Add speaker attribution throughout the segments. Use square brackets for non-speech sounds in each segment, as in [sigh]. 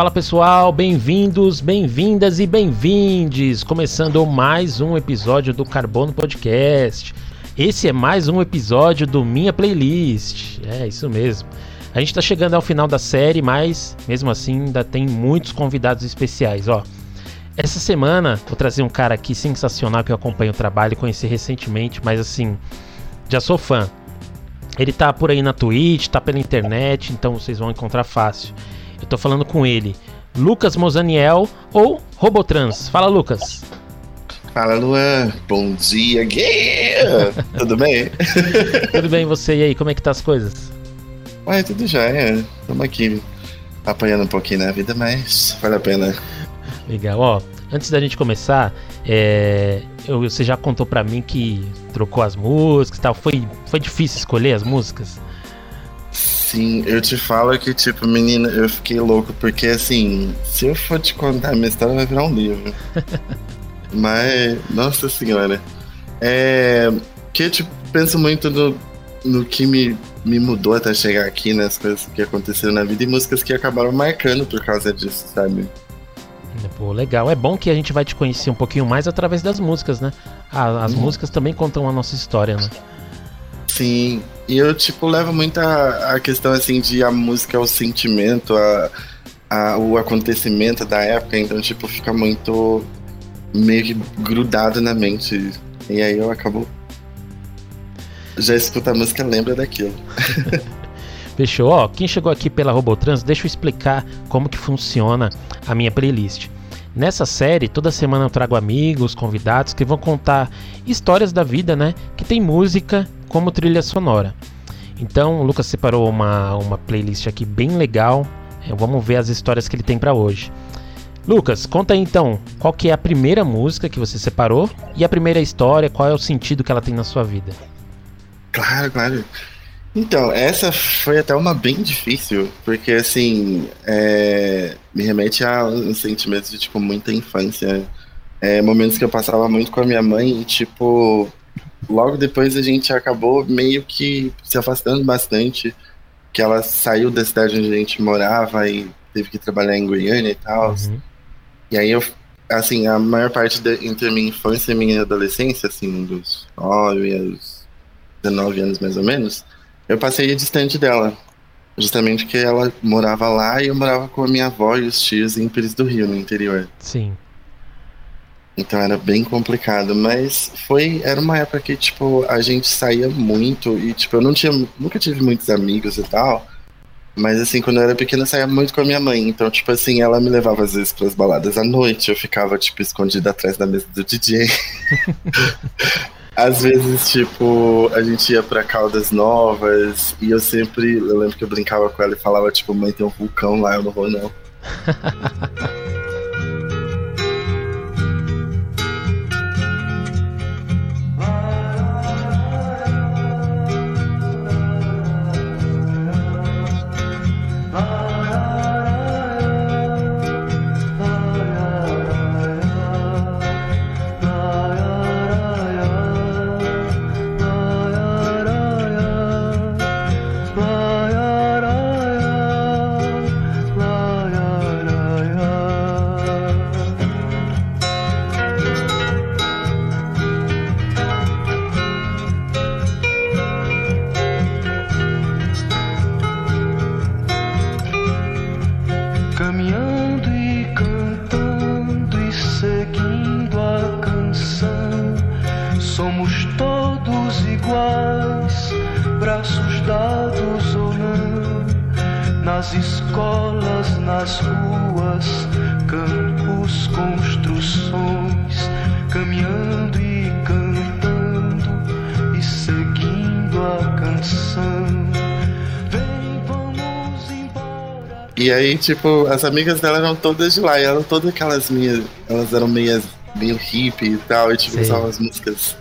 Speaker 1: Fala pessoal, bem-vindos, bem-vindas e bem-vindes! Começando mais um episódio do Carbono Podcast. Esse é mais um episódio do Minha Playlist. É, isso mesmo. A gente tá chegando ao final da série, mas mesmo assim ainda tem muitos convidados especiais, ó. Essa semana vou trazer um cara aqui sensacional que eu acompanho o trabalho, conheci recentemente, mas assim, já sou fã. Ele tá por aí na Twitch, tá pela internet, então vocês vão encontrar fácil. Eu tô falando com ele, Lucas Mozaniel ou Robotrans. Fala, Lucas.
Speaker 2: Fala, Luan. Bom dia, yeah! [laughs] Tudo bem?
Speaker 1: tudo bem, você e aí? Como é que tá as coisas?
Speaker 2: Ué, tudo já é. Estamos aqui apanhando um pouquinho na vida, mas vale a pena.
Speaker 1: Legal, ó. Antes da gente começar, é, eu, você já contou para mim que trocou as músicas e tal. Foi, foi difícil escolher as músicas?
Speaker 2: Sim, eu te falo que, tipo, menina, eu fiquei louco, porque assim, se eu for te contar a minha história, vai virar um livro. [laughs] Mas, nossa senhora. É. Que eu tipo, penso muito no, no que me, me mudou até chegar aqui, nas né, coisas que aconteceram na vida e músicas que acabaram marcando por causa disso, sabe?
Speaker 1: Pô, legal. É bom que a gente vai te conhecer um pouquinho mais através das músicas, né? Ah, as hum. músicas também contam a nossa história, né?
Speaker 2: Sim. E eu, tipo, levo muito a, a questão, assim, de a música é o sentimento, a, a, o acontecimento da época. Então, tipo, fica muito meio que grudado na mente. E aí eu acabo. Já escuta a música, lembra daquilo. [laughs]
Speaker 1: Fechou? Ó, quem chegou aqui pela Robotrans, deixa eu explicar como que funciona a minha playlist. Nessa série, toda semana eu trago amigos, convidados que vão contar histórias da vida, né? Que tem música como trilha sonora. Então, o Lucas separou uma, uma playlist aqui bem legal. É, vamos ver as histórias que ele tem para hoje. Lucas, conta aí então, qual que é a primeira música que você separou e a primeira história, qual é o sentido que ela tem na sua vida?
Speaker 2: Claro, claro. Então, essa foi até uma bem difícil, porque assim, é, me remete a um sentimento de tipo muita infância. É, momentos que eu passava muito com a minha mãe e tipo, logo depois a gente acabou meio que se afastando bastante, que ela saiu da cidade onde a gente morava e teve que trabalhar em Goiânia e tal. Uhum. E aí eu, assim, a maior parte de, entre minha infância e minha adolescência, assim, dos 9 aos 19 anos mais ou menos, eu passei distante dela. Justamente porque ela morava lá e eu morava com a minha avó e os tios em Pires do Rio, no interior.
Speaker 1: Sim.
Speaker 2: Então era bem complicado, mas foi era uma época que tipo a gente saía muito e tipo eu não tinha nunca tive muitos amigos e tal. Mas assim, quando eu era pequena eu saía muito com a minha mãe, então tipo assim, ela me levava às vezes para as baladas à noite, eu ficava tipo escondida atrás da mesa do DJ. [laughs] Às vezes, tipo, a gente ia pra Caldas Novas e eu sempre. Eu lembro que eu brincava com ela e falava, tipo, mãe, tem um vulcão lá, eu não vou não. [laughs] E aí, tipo, as amigas dela eram todas de lá, e eram todas aquelas minhas. Elas eram meias, meio hippie e tal, e tipo, usavam as músicas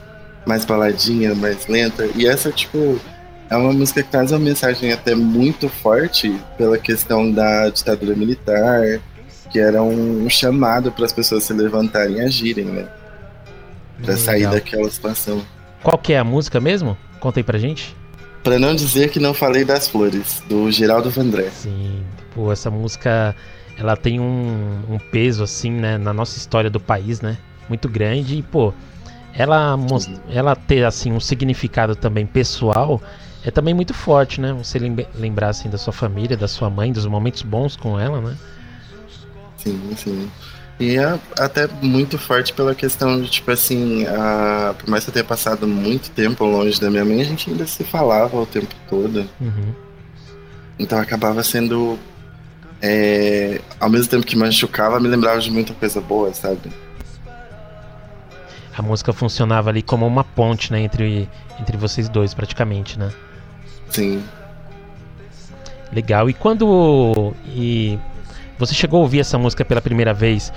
Speaker 2: mais baladinha, mais lenta. E essa, tipo, é uma música que traz uma mensagem até muito forte pela questão da ditadura militar, que era um chamado para as pessoas se levantarem e agirem, né? Pra sair daquela situação.
Speaker 1: Qual que é a música mesmo? Conta aí pra gente.
Speaker 2: Pra não dizer que não falei das flores, do Geraldo Vandré.
Speaker 1: Sim, pô, essa música
Speaker 3: ela tem um, um peso, assim, né, na nossa história do país, né? Muito grande e, pô, ela, ela ter, assim, um significado também pessoal é também muito forte, né? Você lembrar, assim, da sua família, da sua mãe, dos momentos bons com ela, né?
Speaker 2: Sim, sim. E é até muito forte pela questão de, tipo assim, a... por mais que eu tenha passado muito tempo longe da minha mãe, a gente ainda se falava o tempo todo. Uhum. Então acabava sendo. É... Ao mesmo tempo que machucava, me lembrava de muita coisa boa, sabe?
Speaker 3: A música funcionava ali como uma ponte, né, entre, entre vocês dois, praticamente, né?
Speaker 2: Sim.
Speaker 3: Legal. E quando. E você chegou a ouvir essa música pela primeira vez?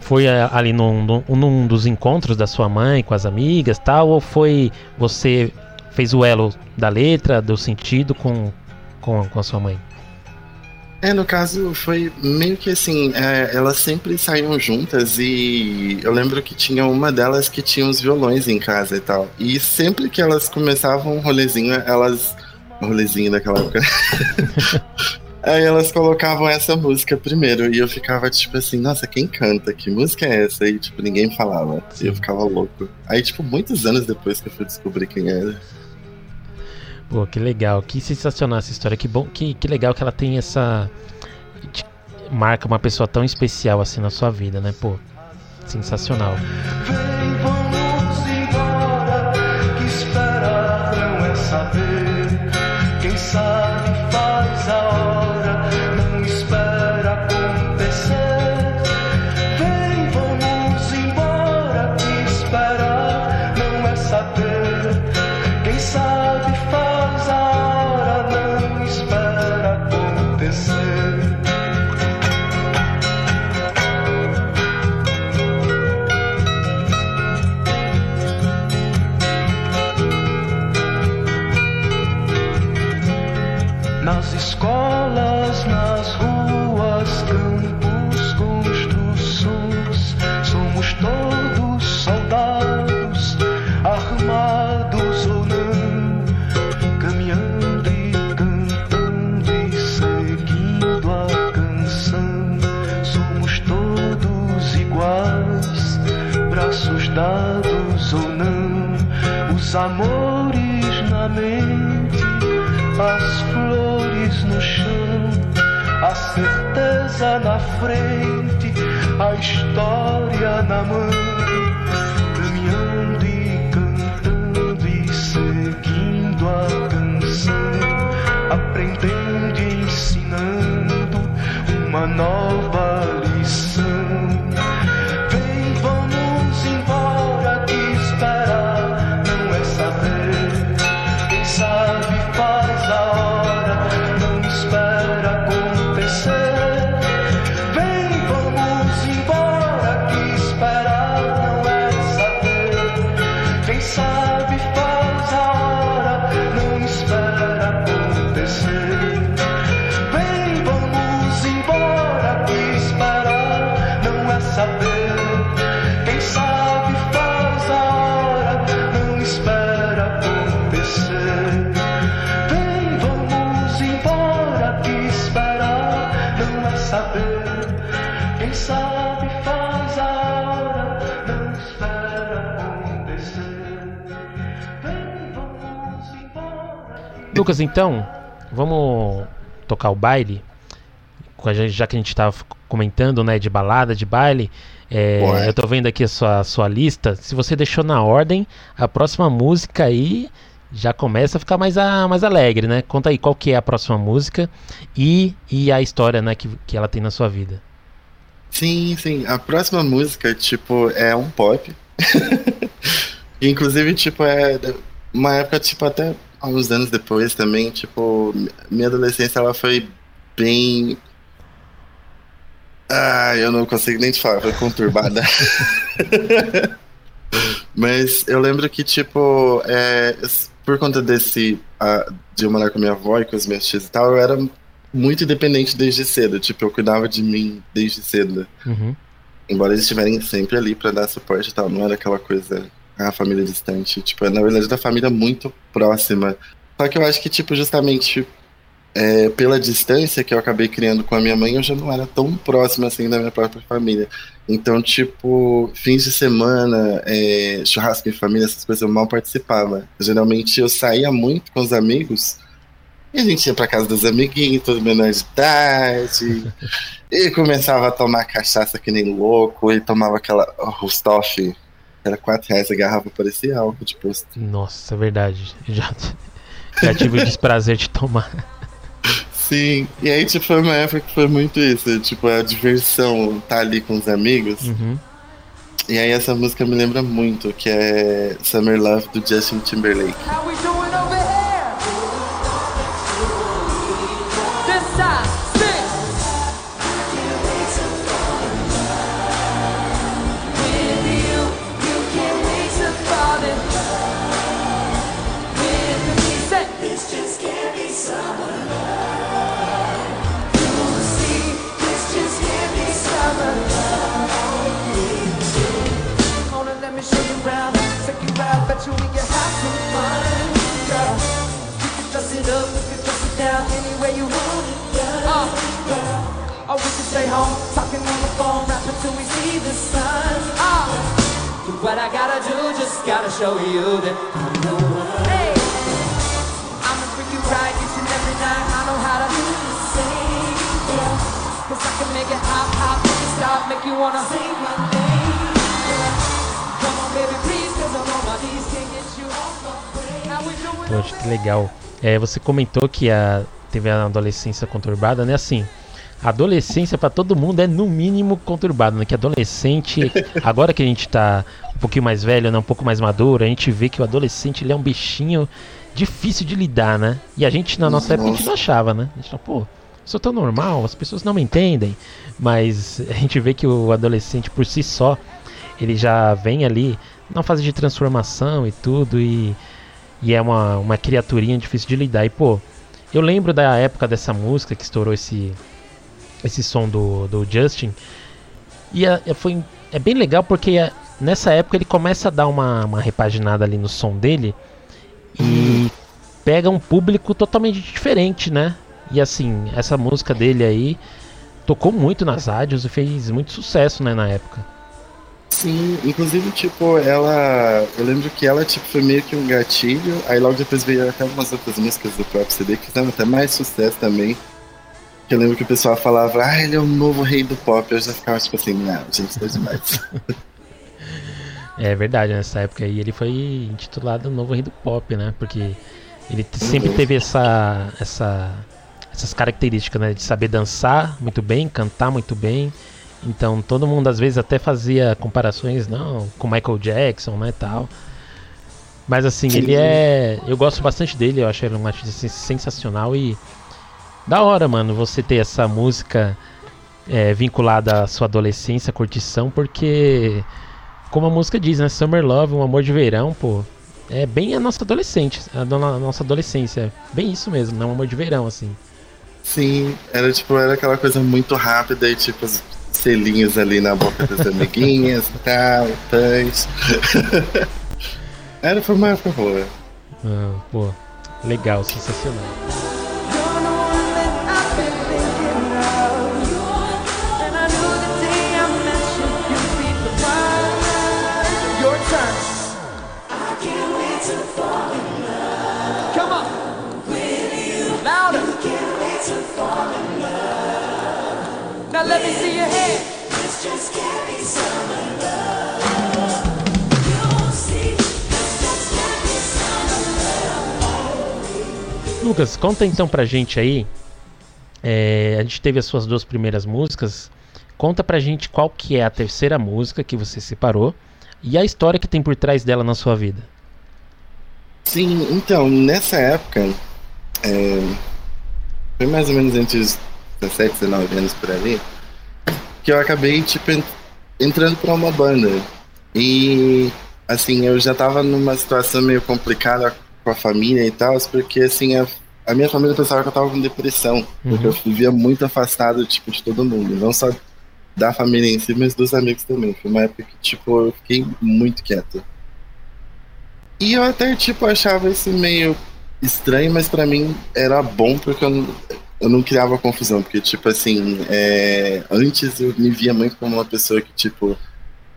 Speaker 3: Foi ali num, num, dos encontros da sua mãe com as amigas tal? Ou foi você fez o elo da letra, do sentido com, com, com a sua mãe?
Speaker 2: É, no caso foi meio que assim, é, elas sempre saíam juntas e eu lembro que tinha uma delas que tinha uns violões em casa e tal. E sempre que elas começavam um rolezinho, elas. Rolezinho daquela época. [laughs] Aí elas colocavam essa música primeiro e eu ficava tipo assim, nossa, quem canta? Que música é essa? E tipo, ninguém falava. Sim. E eu ficava louco. Aí, tipo, muitos anos depois que eu fui descobrir quem era.
Speaker 3: Pô, que legal, que sensacional essa história. Que bom, que, que legal que ela tem essa. Marca uma pessoa tão especial assim na sua vida, né? Pô, sensacional. Vem, amores na mente, as flores no chão, a certeza na frente, a história na mão, Lucas, então, vamos tocar o baile. Já que a gente estava comentando, né, de balada, de baile. É, eu tô vendo aqui a sua, a sua lista. Se você deixou na ordem, a próxima música aí já começa a ficar mais, a, mais alegre, né? Conta aí qual que é a próxima música e, e a história, né, que, que ela tem na sua vida.
Speaker 2: Sim, sim. A próxima música, tipo, é um pop. [laughs] Inclusive, tipo, é uma época, tipo, até alguns anos depois também, tipo, minha adolescência ela foi bem. Ah, eu não consigo nem te falar, foi conturbada. [laughs] Mas eu lembro que, tipo, é, por conta desse. Uh, de eu morar com minha avó e com os meus tios e tal, eu era muito independente desde cedo. Tipo, eu cuidava de mim desde cedo. Uhum. Embora eles estiverem sempre ali para dar suporte e tal, não era aquela coisa a família distante. Tipo, na verdade, da família muito próxima. Só que eu acho que, tipo, justamente é, pela distância que eu acabei criando com a minha mãe, eu já não era tão próximo assim da minha própria família. Então, tipo, fins de semana, é, churrasco em família, essas coisas eu mal participava. Geralmente eu saía muito com os amigos e a gente ia pra casa dos amiguinhos, todo menor de idade. [laughs] e começava a tomar cachaça que nem louco. E tomava aquela Rustoff, era 4 reais a garrafa, parecia álcool de posto.
Speaker 1: Nossa, é verdade. Já, [laughs] já tive o desprazer de tomar.
Speaker 2: Sim, e aí, tipo, foi uma época que foi muito isso. Tipo, a diversão tá ali com os amigos.
Speaker 1: Uhum.
Speaker 2: E aí, essa música me lembra muito, que é Summer Love do Justin Timberlake.
Speaker 4: Show you that I'm the one. Hey. I'ma freak you right each and every night. I know how to do the same, yeah. Cause I can make it hop, hop, make it stop, make you wanna sing my name. yeah. Come on, baby, please, cause I'm on my knees, can't get you off my brain. How we doing
Speaker 1: Poxa, que legal. É, você comentou que a, teve a adolescência conturbada, né? Assim, adolescência pra todo mundo é no mínimo conturbada, né? Que adolescente, [laughs] agora que a gente tá um pouquinho mais velho, né? Um pouco mais maduro, a gente vê que o adolescente ele é um bichinho difícil de lidar, né? E a gente na nossa época a gente não achava, né? A gente fala, pô, sou tão normal, as pessoas não me entendem. Mas a gente vê que o adolescente por si só, ele já vem ali na fase de transformação e tudo, e, e é uma, uma criaturinha difícil de lidar. E pô, eu lembro da época dessa música que estourou esse, esse som do, do Justin. E é, é- foi, é bem legal porque é- nessa época ele começa a dar uma, uma repaginada ali no som dele e pega um público totalmente diferente, né? E assim, essa música dele aí tocou muito nas rádios e fez muito sucesso, né, na época.
Speaker 2: Sim, inclusive, tipo, ela. Eu lembro que ela, tipo, foi meio que um gatilho. Aí logo depois veio até umas outras músicas do próprio CD que fizeram até mais sucesso também. Eu lembro que o pessoal falava, ah, ele é o novo rei do pop. Eu já ficava tipo assim, não, gente, tá demais. [laughs]
Speaker 1: É verdade, nessa época aí ele foi intitulado Novo Rei do Pop, né? Porque ele sempre teve essa, essa, essas características, né? De saber dançar muito bem, cantar muito bem. Então todo mundo às vezes até fazia comparações, não, com Michael Jackson, né, tal. Mas assim,
Speaker 2: Sim.
Speaker 1: ele é, eu gosto bastante dele, eu acho ele um artista sen- sensacional e da hora, mano, você ter essa música é, vinculada à sua adolescência, curtição, porque como a música diz, né? Summer Love, um amor de verão, pô. É bem a nossa adolescente, a a nossa adolescência. Bem isso mesmo, né? Um amor de verão, assim.
Speaker 2: Sim, era tipo, era aquela coisa muito rápida e tipo, os selinhos ali na boca das [laughs] amiguinhas e tal, pães. [laughs] era, foi uma época boa.
Speaker 1: Ah, pô, legal, sensacional. Lucas, conta então pra gente aí. é, a gente teve as suas duas primeiras músicas. Conta pra gente qual que é a terceira música que você separou e a história que tem por trás dela na sua vida.
Speaker 2: Sim, então, nessa época, é, foi mais ou menos entre os 17 e 19 anos por ali, que eu acabei, tipo, en- entrando pra uma banda. E, assim, eu já tava numa situação meio complicada com a família e tal, porque, assim, a, a minha família pensava que eu tava com depressão, porque eu vivia muito afastado, tipo, de todo mundo, não só da família em si, mas dos amigos também. Foi uma época que, tipo, eu fiquei muito quieto. E eu até, tipo, achava isso meio estranho, mas pra mim era bom porque eu não, eu não criava confusão. Porque, tipo assim, é, antes eu me via muito como uma pessoa que, tipo,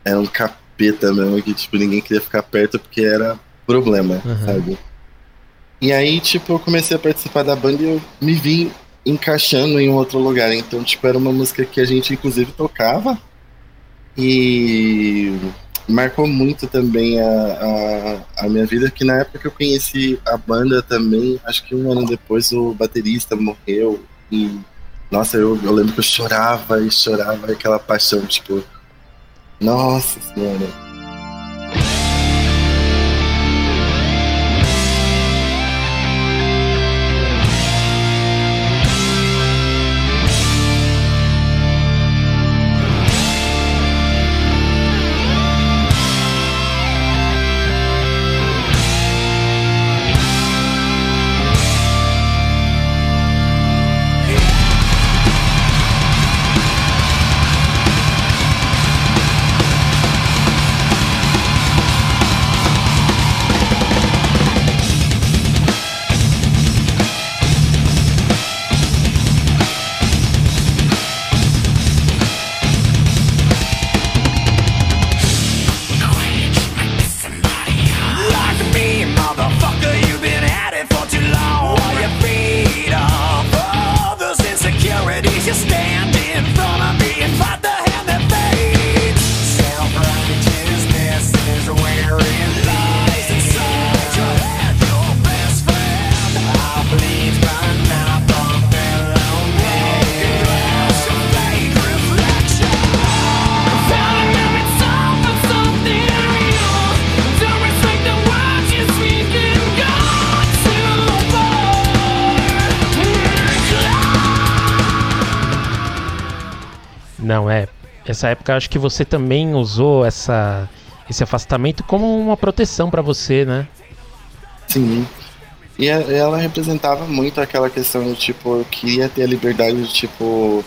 Speaker 2: era um capeta mesmo, que, tipo, ninguém queria ficar perto porque era problema,
Speaker 1: Uhum.
Speaker 2: sabe? E aí, tipo, eu comecei a participar da banda e eu me vi encaixando em um outro lugar. Então, tipo, era uma música que a gente, inclusive, tocava. E marcou muito também a, a, a minha vida, que na época eu conheci a banda também, acho que um ano depois o baterista morreu. E, nossa, eu, eu lembro que eu chorava e chorava aquela paixão, tipo, nossa senhora.
Speaker 1: Essa época acho que você também usou essa, esse afastamento como uma proteção pra você, né?
Speaker 2: Sim. E a- ela representava muito aquela questão de, tipo, eu queria ter a liberdade de, tipo,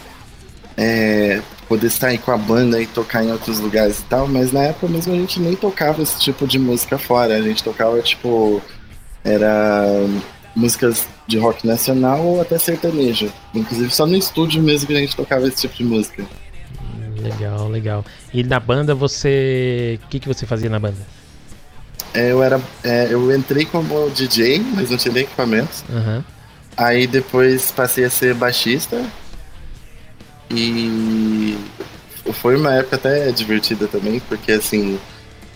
Speaker 2: é, poder sair com a banda e tocar em outros lugares e tal, mas na época mesmo a gente nem tocava esse tipo de música fora. A gente tocava, tipo, era músicas de rock nacional ou até sertanejo. Inclusive só no estúdio mesmo que a gente tocava esse tipo de música.
Speaker 1: Legal, legal. E na banda você. O que, que você fazia na banda?
Speaker 2: É, eu era. é, eu entrei como DJ, mas não tinha nem equipamentos.
Speaker 1: Aham.
Speaker 2: Aí depois passei a ser baixista. E foi uma época até divertida também, porque assim,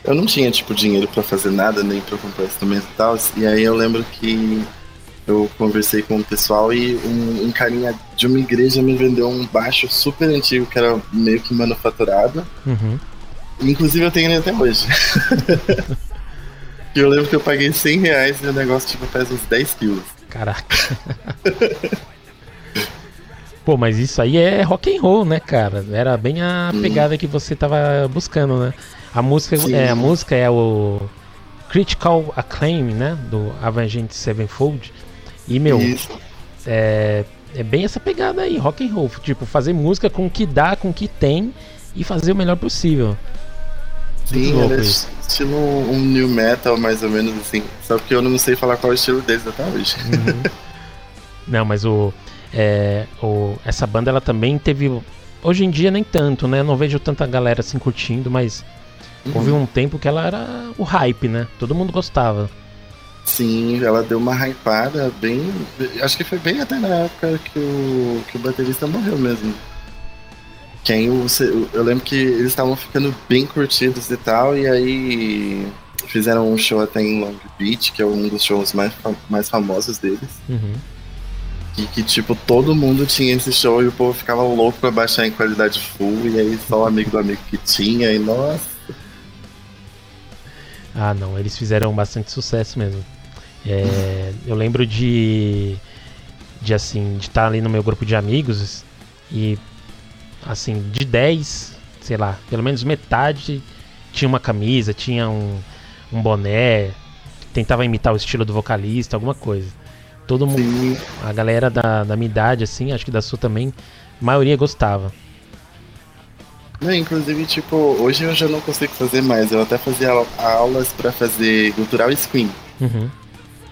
Speaker 2: eu não tinha tipo dinheiro pra fazer nada, nem pra comprar instrumento e tal. E aí eu lembro que eu conversei com o pessoal e um, um carinha de uma igreja me vendeu um baixo super antigo que era meio que manufaturado.
Speaker 1: Uhum.
Speaker 2: Inclusive eu tenho ele até hoje. [laughs] e eu lembro que eu paguei 100 reais e o negócio tipo pesa uns 10 quilos.
Speaker 1: Caraca. [laughs] Pô, mas isso aí é rock and roll, né, cara? Era bem a pegada que você tava buscando, né? A música
Speaker 2: Sim.
Speaker 1: é a música é o Critical Acclaim, né, do Avenged Sevenfold. E meu,
Speaker 2: Isso.
Speaker 1: é, é bem essa pegada aí, rock and roll, tipo, fazer música com o que dá, com o que tem e fazer o melhor possível.
Speaker 2: Sim, é estilo um new metal, mais ou menos assim. Só que eu não sei falar qual é o estilo deles até hoje. [laughs]
Speaker 1: Não, mas o, é, o essa banda ela também teve hoje em dia nem tanto, né? Eu não vejo tanta galera assim curtindo, mas houve um tempo que ela era o hype, né? Todo mundo gostava.
Speaker 2: Sim, ela deu uma hypada bem. Acho que foi bem até na época que o, que o baterista morreu mesmo. Quem o, eu lembro que eles estavam ficando bem curtidos e tal, e aí fizeram um show até em Long Beach, que é um dos shows mais, mais famosos deles.
Speaker 1: Uhum.
Speaker 2: E que, tipo, todo mundo tinha esse show e o povo ficava louco pra baixar em qualidade full, e aí só o amigo do amigo que tinha, e nossa.
Speaker 1: Ah, não, eles fizeram bastante sucesso mesmo. É, eu lembro de de assim, de estar ali no meu grupo de amigos e assim, de 10, sei lá, pelo menos metade tinha uma camisa, tinha um, um boné, tentava imitar o estilo do vocalista, alguma coisa. Todo mundo,
Speaker 2: Sim,
Speaker 1: a galera da, da minha idade, assim, acho que da sua também, a maioria gostava.
Speaker 2: Não, inclusive, tipo, hoje eu já não consigo fazer mais. Eu até fazia au- aulas pra fazer cultural e screen.
Speaker 1: Uhum.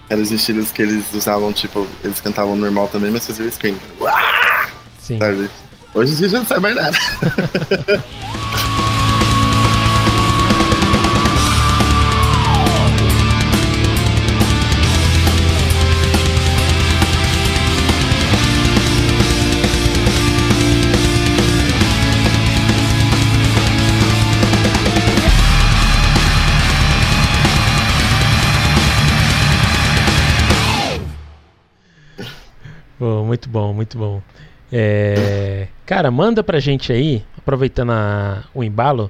Speaker 2: Eram os estilos que eles usavam, tipo, eles cantavam normal também, mas faziam scream.
Speaker 1: Sim.
Speaker 2: Sabe? Hoje em dia já não sabe mais nada. [laughs]
Speaker 1: muito bom, muito bom. É, Cara, manda pra gente aí, aproveitando a- o embalo,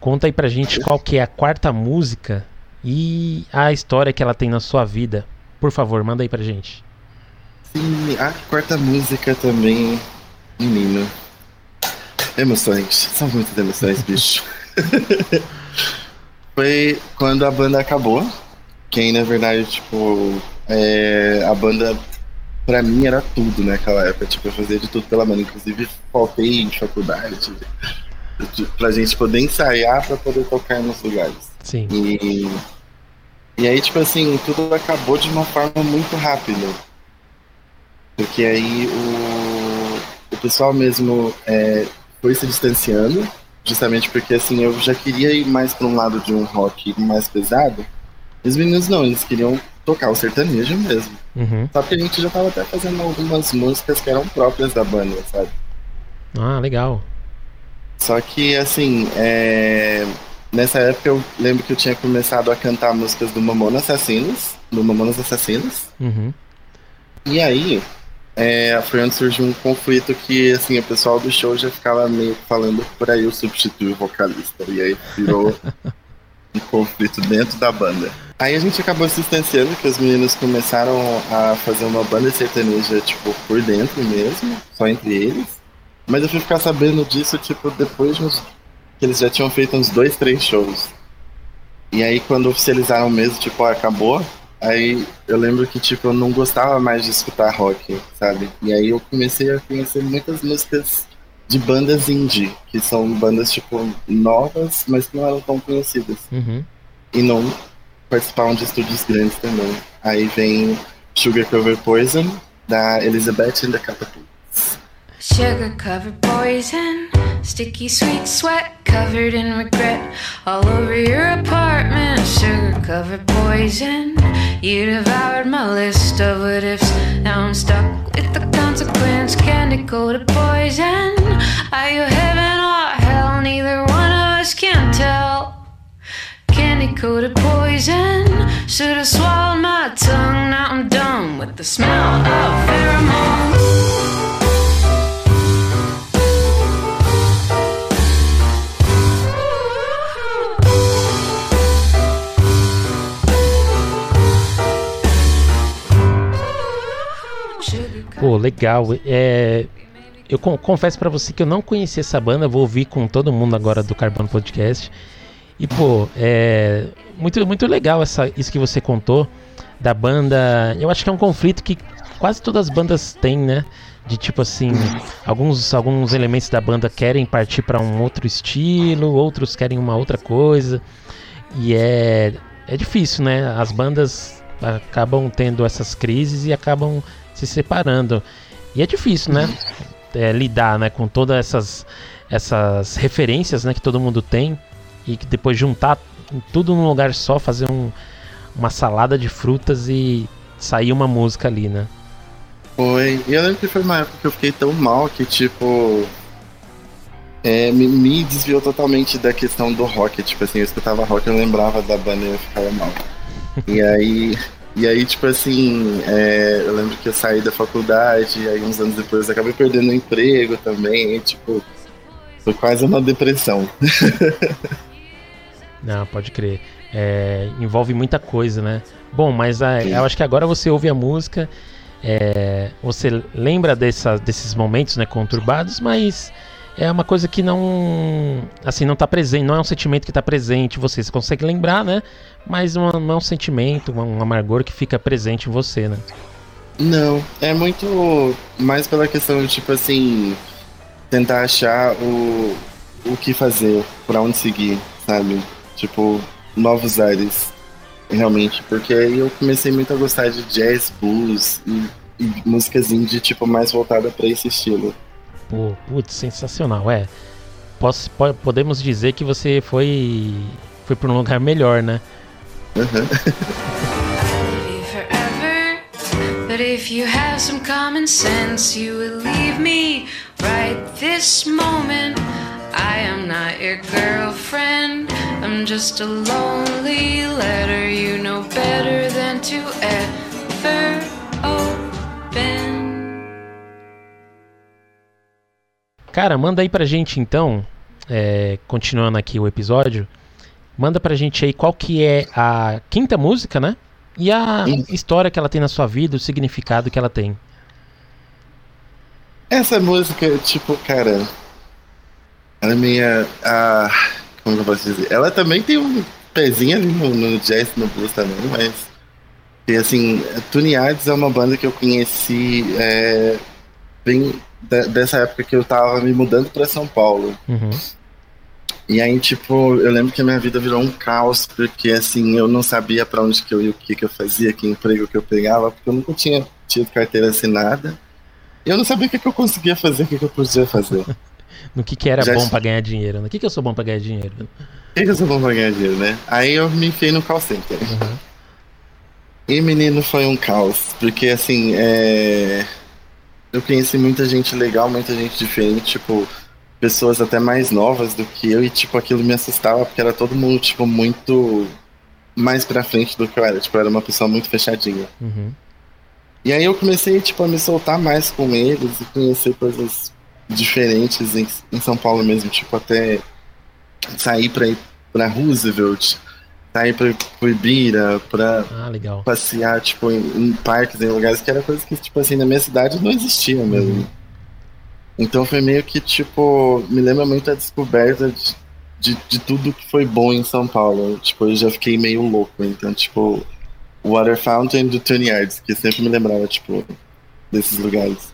Speaker 1: conta aí pra gente qual que é a quarta música e a história que ela tem na sua vida. Por favor, manda aí pra gente.
Speaker 2: Sim, a quarta música também, menino. Emoções, são muitas emoções, bicho. [laughs] Foi quando a banda acabou, que aí na verdade, tipo, é, a banda pra mim era tudo naquela época, tipo, eu fazia de tudo pela banda, inclusive faltei em faculdade de- pra gente poder ensaiar pra poder tocar nos lugares.
Speaker 1: Sim.
Speaker 2: E, e aí, tipo assim, tudo acabou de uma forma muito rápida. Porque aí o, o pessoal mesmo é, foi se distanciando, justamente porque assim, eu já queria ir mais pra um lado de um rock mais pesado. E os meninos não, eles queriam tocar o sertanejo mesmo.
Speaker 1: Uhum.
Speaker 2: Só que a gente já tava até fazendo algumas músicas que eram próprias da banda, sabe?
Speaker 1: Ah, legal.
Speaker 2: Só que, assim, é, nessa época eu lembro que eu tinha começado a cantar músicas do Mamonas Assassinos, do Mamonas Assassinos,
Speaker 1: Uhum.
Speaker 2: e aí é, foi onde surgiu um conflito que, assim, o pessoal do show já ficava meio que falando por aí eu substitui o vocalista, e aí virou [laughs] um conflito dentro da banda. Aí a gente acabou se distanciando, que os meninos começaram a fazer uma banda sertaneja, tipo, por dentro mesmo, só entre eles. Mas eu fui ficar sabendo disso, tipo, depois de uns... que eles já tinham feito uns dois, três shows. E aí quando oficializaram mesmo, tipo, ó, acabou, aí eu lembro que, tipo, eu não gostava mais de escutar rock, sabe? E aí eu comecei a conhecer muitas músicas de bandas indie, que são bandas, tipo, novas, mas que não eram tão conhecidas
Speaker 1: Uhum.
Speaker 2: e não participavam de estúdios grandes também. Aí vem Sugar Cover Poison, da Elizabeth and the Catapults.
Speaker 5: Sugar covered poison, sticky sweet sweat covered in regret all over your apartment. Sugar covered poison, you devoured my list of what ifs. Now I'm stuck with the consequence. Candy coated poison, are you heaven or hell? Neither one of us can tell. Candy coated poison, should have swallowed my tongue. Now I'm done with the smell of pheromones.
Speaker 1: Pô, legal. É, eu con- confesso pra você que eu não conhecia essa banda, vou ouvir com todo mundo agora do Carbono Podcast. E, pô, é muito, muito legal essa, isso que você contou da banda. Eu acho que é um conflito que quase todas as bandas têm, né? De tipo assim, alguns, alguns elementos da banda querem partir pra um outro estilo, outros querem uma outra coisa. E é, é difícil, né? As bandas acabam tendo essas crises e acabam se separando. E é difícil, né? É, lidar né, com todas essas, essas referências né, que todo mundo tem e que depois juntar tudo num lugar só, fazer um, uma salada de frutas e sair uma música ali, né?
Speaker 2: Foi. E eu lembro que foi uma época que eu fiquei tão mal que, tipo. é, me, me desviou totalmente da questão do rock. Tipo assim, eu escutava rock, eu lembrava da banda e eu ficava mal. E aí. E aí, tipo assim, é, eu lembro que eu saí da faculdade, aí uns anos depois eu acabei perdendo o emprego também, e, tipo, foi quase uma depressão. [laughs]
Speaker 1: Não, pode crer. É, envolve muita coisa, né? Bom, mas ah, eu acho que agora você ouve a música, é, você lembra dessa, desses momentos né, conturbados, mas é uma coisa que não assim não tá presente, não é um sentimento que tá presente em você. Você consegue lembrar, né? Mas não, não é um sentimento, um, amargor que fica presente em você, né?
Speaker 2: Não, é muito mais pela questão de, tipo assim, tentar achar o, o que fazer, pra onde seguir, sabe? Tipo, novos ares. realmente, porque aí eu comecei muito a gostar de jazz, blues e, e músicas indie, tipo, mais voltada pra esse estilo.
Speaker 1: Pô, putz, sensacional. É. Posso, po- podemos dizer que você foi. Foi pra um lugar melhor, né?
Speaker 2: Aham.
Speaker 5: be forever. But if you have some common sense, you would leave me right this moment. I am not your girlfriend. I'm just a lonely letter. You know better than to ever
Speaker 1: Cara, manda aí pra gente então, é, continuando aqui o episódio, manda pra gente aí qual que é a quinta música, né? E a história que ela tem na sua vida, o significado que ela tem.
Speaker 2: Essa música, tipo, cara. Ela é meio. A, como que eu posso dizer? Ela também tem um pezinho ali no, no jazz, no blues também, mas. E assim, Tune Arts é uma banda que eu conheci é, bem de- dessa época que eu tava me mudando pra São Paulo.
Speaker 1: Uhum.
Speaker 2: E aí, tipo, eu lembro que a minha vida virou um caos, porque assim, eu não sabia pra onde que eu ia, o que que eu fazia, que emprego que eu pegava, porque eu nunca tinha tido carteira assinada. E eu não sabia o que que eu conseguia fazer, o que que eu podia fazer. O [laughs]
Speaker 1: No que, que era
Speaker 2: Já
Speaker 1: bom pra ganhar dinheiro? No que, que eu sou bom pra ganhar dinheiro?
Speaker 2: que que eu sou bom pra ganhar dinheiro, né? Aí eu me enfiei no call center.
Speaker 1: Uhum.
Speaker 2: E menino, foi um caos, porque assim, é... eu conheci muita gente legal, muita gente diferente, tipo, pessoas até mais novas do que eu, e tipo, aquilo me assustava, porque era todo mundo, tipo, muito mais pra frente do que eu era, tipo, eu era uma pessoa muito fechadinha.
Speaker 1: Uhum.
Speaker 2: E aí eu comecei, tipo, a me soltar mais com eles e conhecer coisas diferentes em, em São Paulo mesmo, tipo, até sair pra ir pra Roosevelt, sair pra, pro Ibira, pra
Speaker 1: Ah,
Speaker 2: passear, tipo, em, em parques, em lugares que era coisa que, tipo assim, na minha cidade não existia mesmo.
Speaker 1: Uhum.
Speaker 2: Então foi meio que, tipo, me lembra muito a descoberta de, de, de tudo que foi bom em São Paulo. Tipo, eu já fiquei meio louco. Então, tipo, Water Fountain do Tony Yards, que sempre me lembrava, tipo, desses lugares.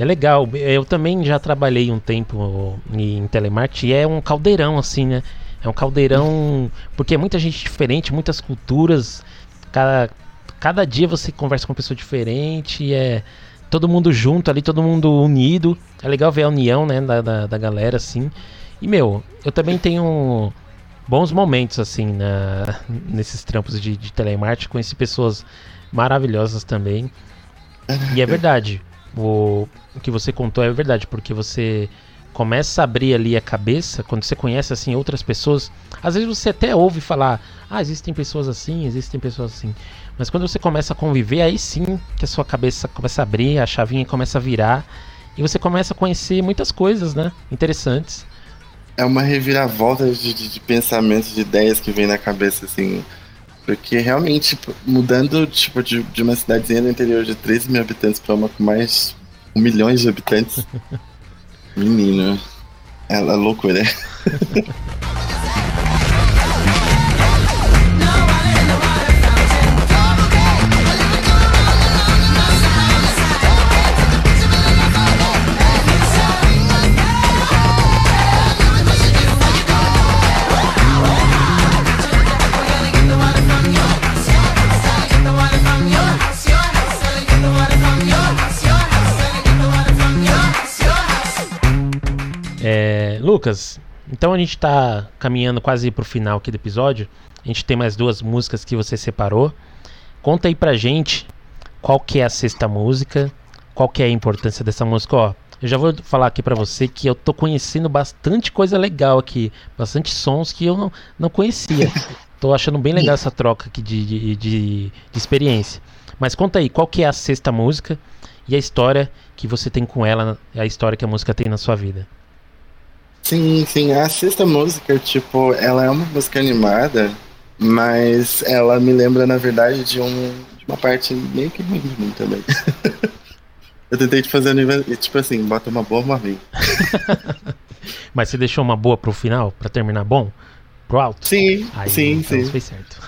Speaker 1: É legal. Eu também já trabalhei um tempo em telemarketing e é um caldeirão, assim, né? É um caldeirão. Porque é muita gente diferente, muitas culturas. Cada, cada dia você conversa com uma pessoa diferente. e É todo mundo junto ali, todo mundo unido. É legal ver a união, né? Da, da, da galera, assim. E, meu, eu também tenho bons momentos, assim, na, nesses trampos de, de telemarketing. Conheci pessoas maravilhosas também. E é verdade. O, o que você contou é verdade, porque você começa a abrir ali a cabeça quando você conhece assim outras pessoas. Às vezes você até ouve falar: "Ah, existem pessoas assim, existem pessoas assim". Mas quando você começa a conviver, aí sim que a sua cabeça começa a abrir, a chavinha começa a virar e você começa a conhecer muitas coisas, né? Interessantes.
Speaker 2: É uma reviravolta de, de, de pensamentos, de ideias que vem na cabeça, assim. Porque realmente, tipo, mudando tipo, de, de uma cidadezinha do interior de 13 mil habitantes pra uma com mais um milhões de habitantes. [laughs] Menino. É, é loucura. [laughs]
Speaker 1: Lucas, então a gente tá caminhando quase pro final aqui do episódio. A gente tem mais duas músicas que você separou. Conta aí pra gente qual que é a sexta música, qual que é a importância dessa música, ó. Eu já vou falar aqui pra você que eu tô conhecendo bastante coisa legal aqui, bastante sons que eu não, não conhecia. [laughs] tô achando bem legal essa troca aqui de, de, de, de experiência. Mas conta aí, qual que é a sexta música e a história que você tem com ela, a história que a música tem na sua vida.
Speaker 2: Sim, sim. A sexta música, tipo, ela é uma música animada, mas ela me lembra, na verdade, de, um, de uma parte meio que ruim de mim também. [laughs] Eu tentei te fazer tipo assim, bota uma boa, uma ruim. [laughs]
Speaker 1: Mas você deixou uma boa pro final, pra terminar bom? Pro alto?
Speaker 2: Sim,
Speaker 1: Aí,
Speaker 2: sim,
Speaker 1: então
Speaker 2: sim.
Speaker 1: fez certo.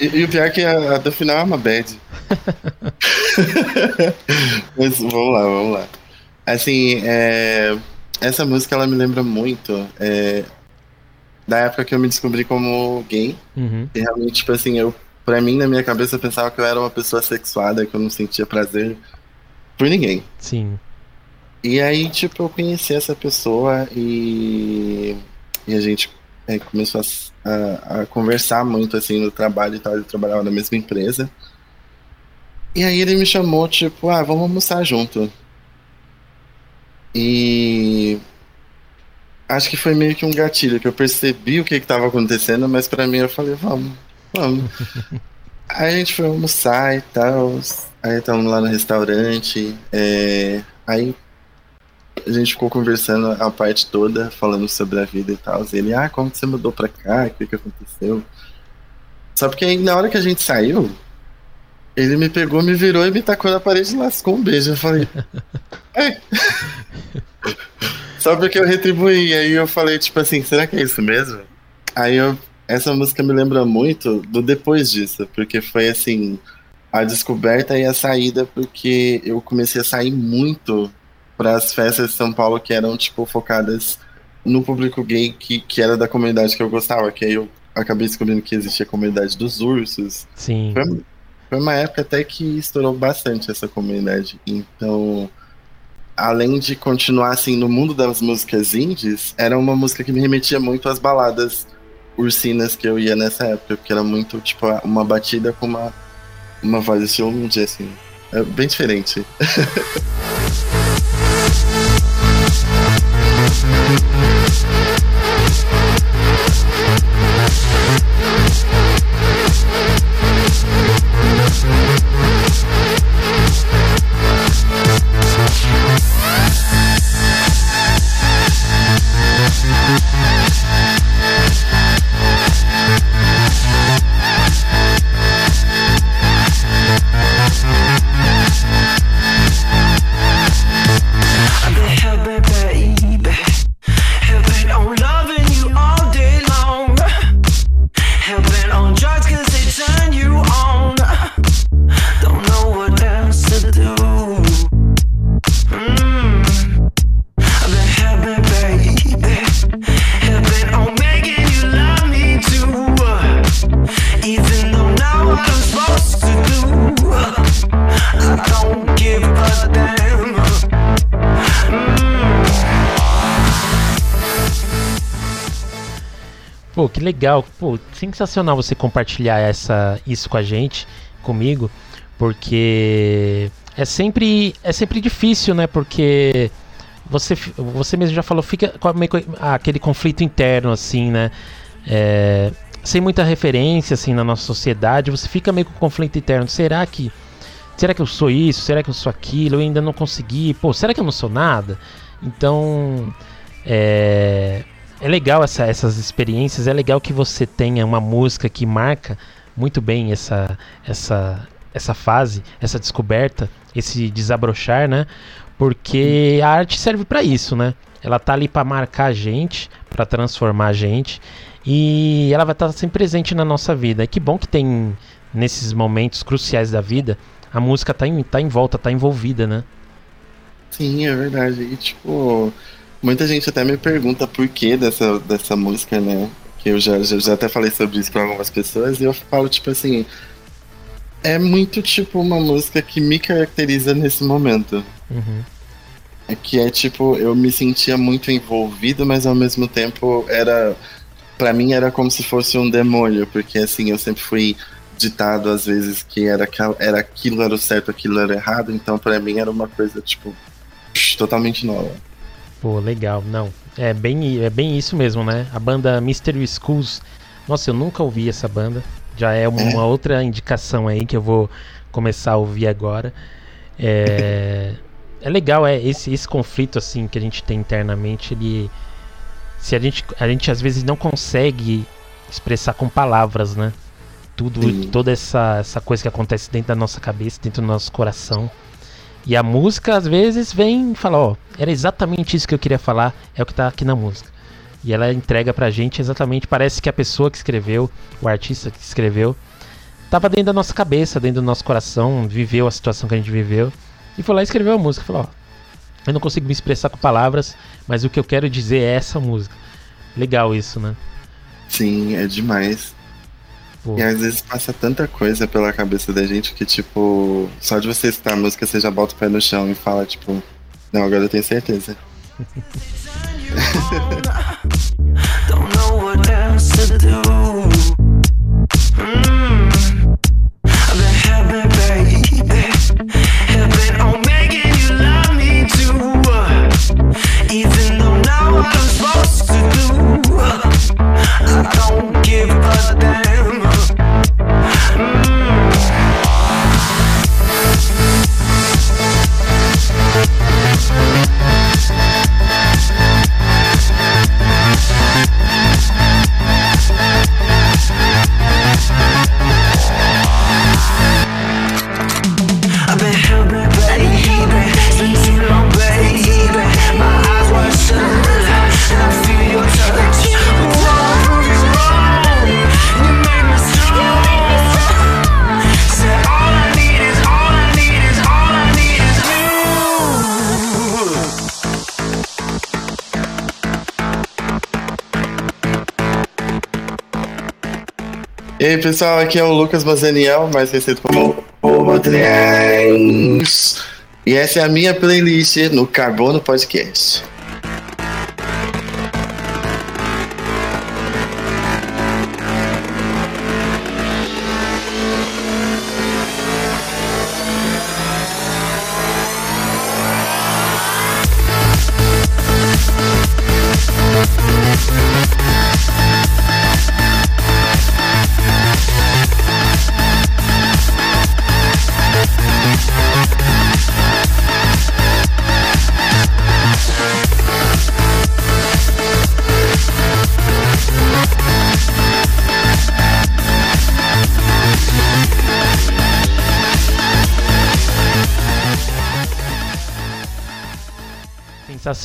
Speaker 2: E, e o pior é que a, a do final é uma bad. [laughs] Mas vamos lá, vamos lá. Assim, é, essa música ela me lembra muito é, da época que eu me descobri como gay.
Speaker 1: Uhum.
Speaker 2: E realmente, tipo assim, eu, pra mim, na minha cabeça, eu pensava que eu era uma pessoa sexuada, que eu não sentia prazer por ninguém.
Speaker 1: Sim.
Speaker 2: E aí, tipo, eu conheci essa pessoa e, e a gente é, começou a, a- a conversar muito, assim, no trabalho e tal. Ele trabalhava na mesma empresa. E aí ele me chamou, tipo, ah, vamos almoçar junto. E acho que foi meio que um gatilho, que eu percebi o que que tava acontecendo, mas pra mim eu falei, vamos, vamos. [laughs] Aí a gente foi almoçar e tal. Aí estamos lá no restaurante. é, aí a gente ficou conversando a parte toda, falando sobre a vida e tal. Ele, ah, como você mudou pra cá? O que que aconteceu? Só porque aí na hora que a gente saiu, ele me pegou, me virou e me tacou na parede e lascou um beijo. Eu falei, [laughs] é. Só porque eu retribuí. Aí eu falei, tipo assim, será que é isso mesmo? Aí eu, essa música me lembra muito do depois disso, porque foi assim, a descoberta e a saída, porque eu comecei a sair muito para as festas de São Paulo que eram, tipo, focadas no público gay que, que era da comunidade que eu gostava, que aí eu acabei descobrindo que existia a comunidade dos ursos.
Speaker 1: Sim.
Speaker 2: Foi, foi uma época até que estourou bastante essa comunidade. Então, além de continuar assim no mundo das músicas indies, era uma música que me remetia muito às baladas ursinas que eu ia nessa época, porque era muito tipo uma batida com uma, uma voz estilo um dia assim. É bem diferente. [laughs]
Speaker 1: Legal. Pô, sensacional você compartilhar essa, isso com a gente, comigo, porque é sempre, é sempre difícil, né? Porque você, você mesmo já falou, fica com aquele conflito interno, assim, né? É, sem muita referência, assim, na nossa sociedade, você fica meio com conflito interno. Será que será que eu sou isso? Será que eu sou aquilo? Eu ainda não consegui. Pô, será que eu não sou nada? Então, é, é legal essa- essas experiências. É legal que você tenha uma música que marca muito bem essa, essa, essa fase, essa descoberta, esse desabrochar, né? Porque a arte serve para isso, né? Ela tá ali para marcar a gente, para transformar a gente e ela vai estar sempre presente na nossa vida. E que bom que tem nesses momentos cruciais da vida a música tá em, tá em volta, tá envolvida, né?
Speaker 2: Sim, é verdade. E tipo, muita gente até me pergunta por que dessa, dessa música, né? Que eu já, já, já até falei sobre isso pra algumas pessoas, e eu falo, tipo assim, é muito tipo uma música que me caracteriza nesse momento.
Speaker 1: Uhum.
Speaker 2: É que é tipo, eu me sentia muito envolvido, mas ao mesmo tempo era. Pra mim era como se fosse um demônio, porque assim, eu sempre fui ditado às vezes que era, era aquilo era o certo, aquilo era errado, então pra mim era uma coisa, tipo, totalmente nova.
Speaker 1: Pô, legal. Não, é bem, é bem isso mesmo, né? A banda Mystery Schools. Nossa, eu nunca ouvi essa banda. Já é uma, uma outra indicação aí que eu vou começar a ouvir agora. É, [laughs] é legal, é esse, esse conflito assim que a gente tem internamente, ele se a gente a gente às vezes não consegue expressar com palavras, né? Tudo,
Speaker 2: Sim.
Speaker 1: toda essa, essa coisa que acontece dentro da nossa cabeça, dentro do nosso coração. E a música, às vezes, vem e fala, ó, era exatamente isso que eu queria falar, é o que tá aqui na música. E ela entrega pra gente exatamente, parece que a pessoa que escreveu, o artista que escreveu, tava dentro da nossa cabeça, dentro do nosso coração, viveu a situação que a gente viveu, e foi lá e escreveu a música. Falou, ó, eu não consigo me expressar com palavras, mas o que eu quero dizer é essa música. Legal isso, né?
Speaker 2: Sim, é demais.
Speaker 1: Pô,
Speaker 2: E às vezes passa tanta coisa pela cabeça da gente que, tipo, só de você escutar a música você já bota o pé no chão e fala, tipo, não, agora eu tenho certeza. [laughs] E aí, pessoal, aqui é o Lucas Mazaniel, mais conhecido como o Modrens. E essa é a minha playlist no Carbono Podcast.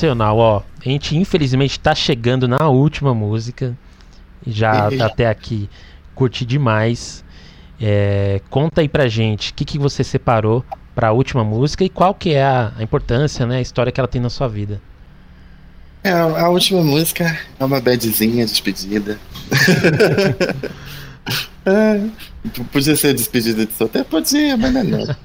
Speaker 1: Sensacional, ó. A gente infelizmente tá chegando na última música. Já [laughs] tá até aqui curti demais. É, conta aí pra gente o que, que você separou pra última música e qual que é a, a importância, né, a história que ela tem na sua vida.
Speaker 2: É, a última música é uma badzinha, despedida. [laughs] é, podia ser despedida de solteiro? Podia, mas não é não. [laughs]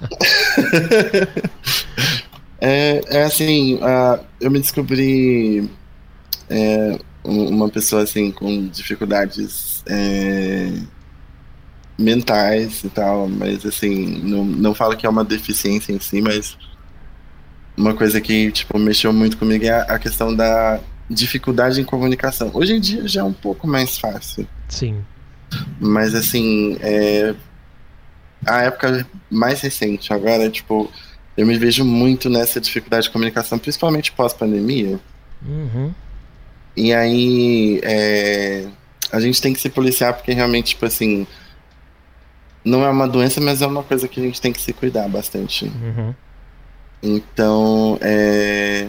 Speaker 2: é, é assim, ah, eu me descobri é, um- uma pessoa assim com dificuldades é, mentais e tal, mas assim, não, não falo que é uma deficiência em si, mas uma coisa que tipo mexeu muito comigo é a a questão da dificuldade em comunicação. Hoje em dia já é um pouco mais fácil,
Speaker 1: Sim.
Speaker 2: mas assim, é, a época mais recente agora, tipo, eu me vejo muito nessa dificuldade de comunicação, principalmente pós-pandemia.
Speaker 1: Uhum.
Speaker 2: E aí é, a gente tem que se policiar porque realmente, tipo assim, não é uma doença, mas é uma coisa que a gente tem que se cuidar bastante.
Speaker 1: Uhum.
Speaker 2: Então, é,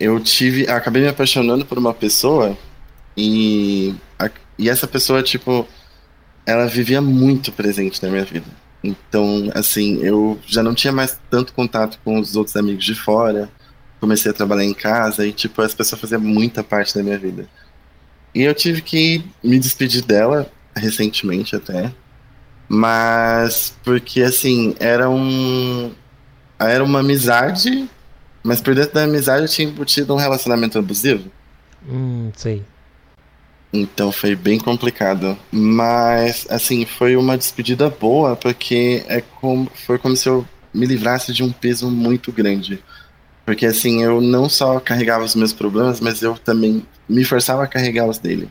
Speaker 2: eu tive, acabei me apaixonando por uma pessoa e, a- e essa pessoa, tipo, ela vivia muito presente na minha vida. Então, assim, eu já não tinha mais tanto contato com os outros amigos de fora. Comecei a trabalhar em casa e, tipo, essa pessoa fazia muita parte da minha vida. E eu tive que me despedir dela recentemente até. Mas porque assim, era um era uma amizade, Mas por dentro da amizade eu tinha embutido um relacionamento abusivo.
Speaker 1: Hum, sei.
Speaker 2: Então foi bem complicado. Mas, assim, foi uma despedida boa, porque é como, foi como se eu me livrasse de um peso muito grande. Porque, assim, eu não só carregava os meus problemas, mas eu também me forçava a carregar os dele.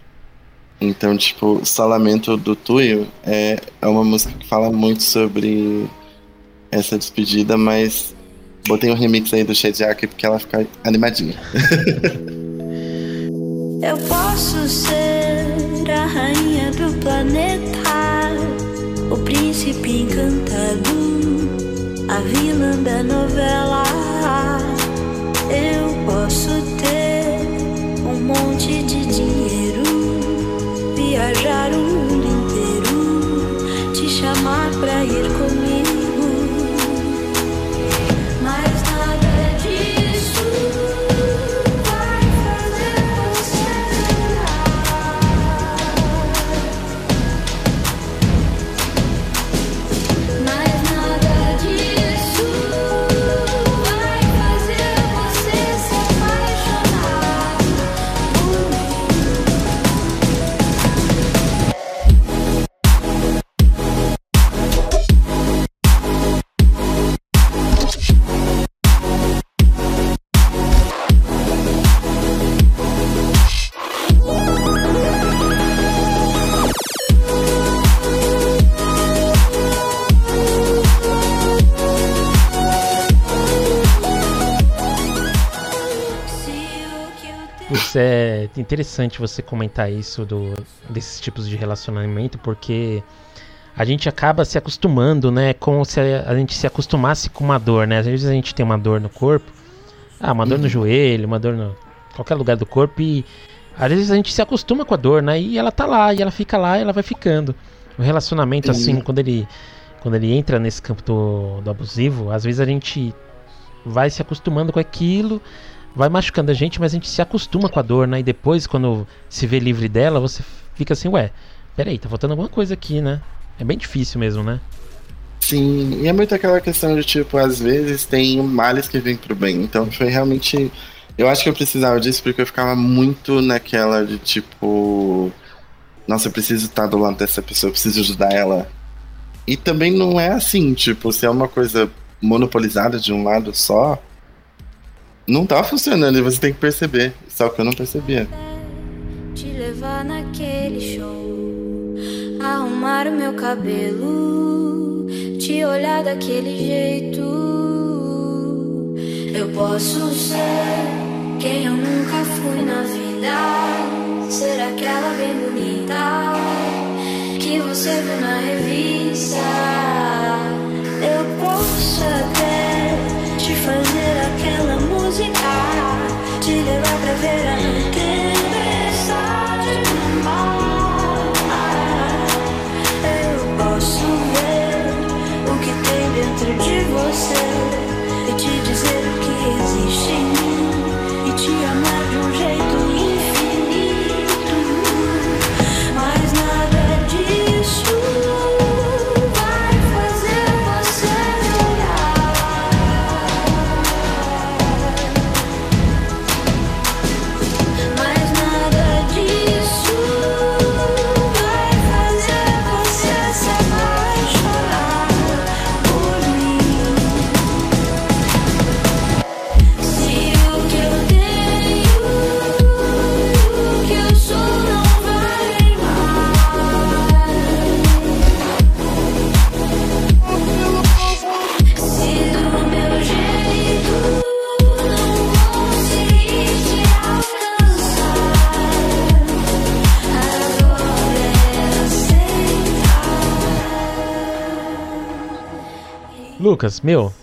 Speaker 2: Então, tipo, Salamento do Tuyo é, é uma música que fala muito sobre essa despedida, mas botei um remix aí do Shediak porque ela fica animadinha. [laughs]
Speaker 6: Eu posso ser a rainha do planeta, o príncipe encantado, a vilã da novela.
Speaker 1: É interessante você comentar isso do, desses tipos de relacionamento, porque a gente acaba se acostumando, né? Como se a, a gente se acostumasse com uma dor, né? Às vezes a gente tem uma dor no corpo, ah, uma dor no joelho, uma dor no qualquer lugar do corpo e às vezes a gente se acostuma com a dor, né? E ela tá lá, e ela fica lá, e ela vai ficando. O relacionamento, assim, quando ele quando ele entra nesse campo do, do abusivo, às vezes a gente vai se acostumando com aquilo, vai machucando a gente, mas a gente se acostuma com a dor, né? E depois, quando se vê livre dela, você fica assim, ué, peraí, tá faltando alguma coisa aqui, né? É bem difícil mesmo, né?
Speaker 2: Sim, e é muito aquela questão de, tipo, às vezes tem males que vêm pro bem. Então foi realmente. Eu acho que eu precisava disso porque eu ficava muito naquela de, tipo. Nossa, eu preciso estar do lado dessa pessoa, eu preciso ajudar ela. E também não é assim, tipo, se é uma coisa monopolizada de um lado só, não tá funcionando e você tem que perceber. Só que eu não percebia.
Speaker 6: te levar naquele show, arrumar o meu cabelo, te olhar daquele jeito. Eu posso ser quem eu nunca fui na vida, ser aquela bem bonita que você viu na revista. Levar pra
Speaker 1: Lucas, meu.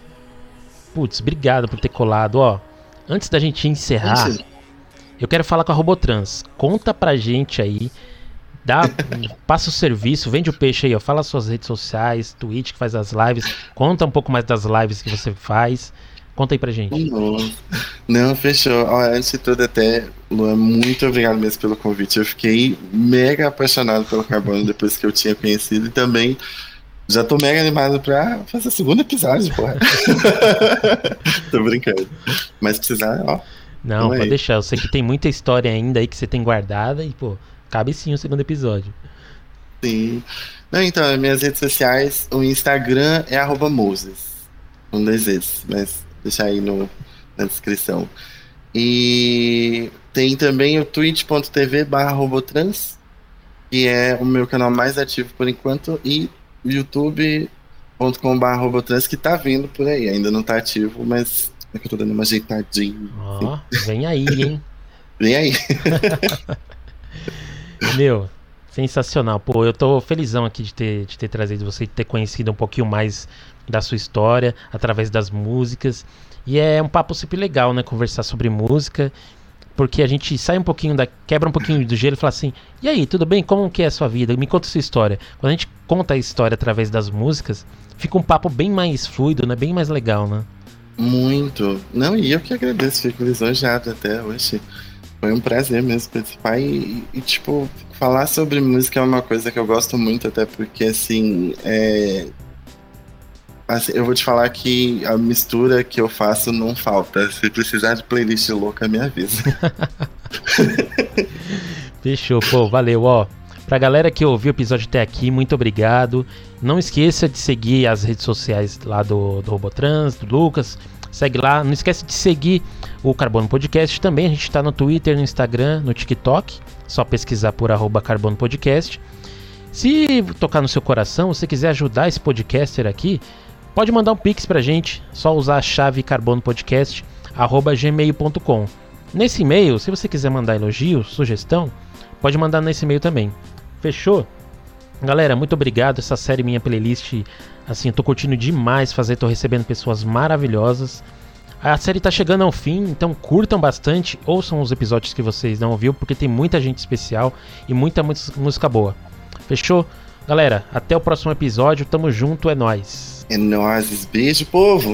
Speaker 1: Putz, obrigado por ter colado, ó. Antes da gente encerrar, eu quero falar com a Robotrans. Conta pra gente aí. Dá, passa o serviço, vende o peixe aí, ó. Fala suas redes sociais, Twitch que faz as lives. Conta um pouco mais das lives que você faz. Conta aí pra gente.
Speaker 2: Não, fechou. Ó, antes de tudo, até, Luan, muito obrigado mesmo pelo convite. Eu fiquei mega apaixonado pelo Carbono depois que eu tinha conhecido e também Já tô mega animado pra fazer o segundo episódio, porra. [laughs] tô brincando. Mas precisar, ó.
Speaker 1: Não, pode
Speaker 2: aí.
Speaker 1: deixar. Eu sei que tem muita história ainda aí que você tem guardada e, pô, cabe sim o segundo episódio.
Speaker 2: Sim. Não, então, as minhas redes sociais, o Instagram é arroba Moses. Um dois vezes, mas deixar aí no, na descrição. E tem também o twitch.tv barra robotrans, que é o meu canal mais ativo por enquanto, e o youtube.com barra robotrans, que tá vindo por aí. Ainda não tá ativo, mas é que eu tô dando uma ajeitadinha.
Speaker 1: Ó, vem aí, hein? [laughs]
Speaker 2: Vem aí. [laughs]
Speaker 1: Meu, sensacional. Pô, eu tô felizão aqui de ter, de ter trazido você, de ter conhecido um pouquinho mais da sua história através das músicas. E é um papo sempre legal, né? Conversar sobre música. Porque a gente sai um pouquinho da. quebra um pouquinho do gelo e fala assim: e aí, tudo bem? Como que é a sua vida? Me conta a sua história. Quando a gente conta a história através das músicas, fica um papo bem mais fluido, né? Bem mais legal, né?
Speaker 2: Muito. Não, e eu que agradeço, fico lisonjeado até hoje. Foi um prazer mesmo participar e, e, tipo, falar sobre música é uma coisa que eu gosto muito, até porque, assim, é... assim, eu vou te falar que a mistura que eu faço não falta. Se precisar de playlist louca, me avisa. [laughs]
Speaker 1: Fechou, pô, valeu, ó. Pra galera que ouviu o episódio até aqui, muito obrigado. Não esqueça de seguir as redes sociais lá do, do Robotrans, do Lucas. Segue lá. Não esquece de seguir o Carbono Podcast também. A gente tá no Twitter, no Instagram, no TikTok. Só pesquisar por arroba Carbono Podcast. Se tocar no seu coração, se quiser ajudar esse podcaster aqui, pode mandar um pix pra gente. Só usar a chave carbonopodcast arroba gmail.com. Nesse e-mail, se você quiser mandar elogio, sugestão, pode mandar nesse e-mail também. Fechou? Galera, muito obrigado. Essa série minha playlist, assim, eu tô curtindo demais fazer, tô recebendo pessoas maravilhosas. A série tá chegando ao fim, então curtam bastante, ouçam os episódios que vocês não ouviram, porque tem muita gente especial e muita música boa. Fechou? Galera, até o próximo episódio, tamo junto, é nóis.
Speaker 2: É nóis, beijo, povo!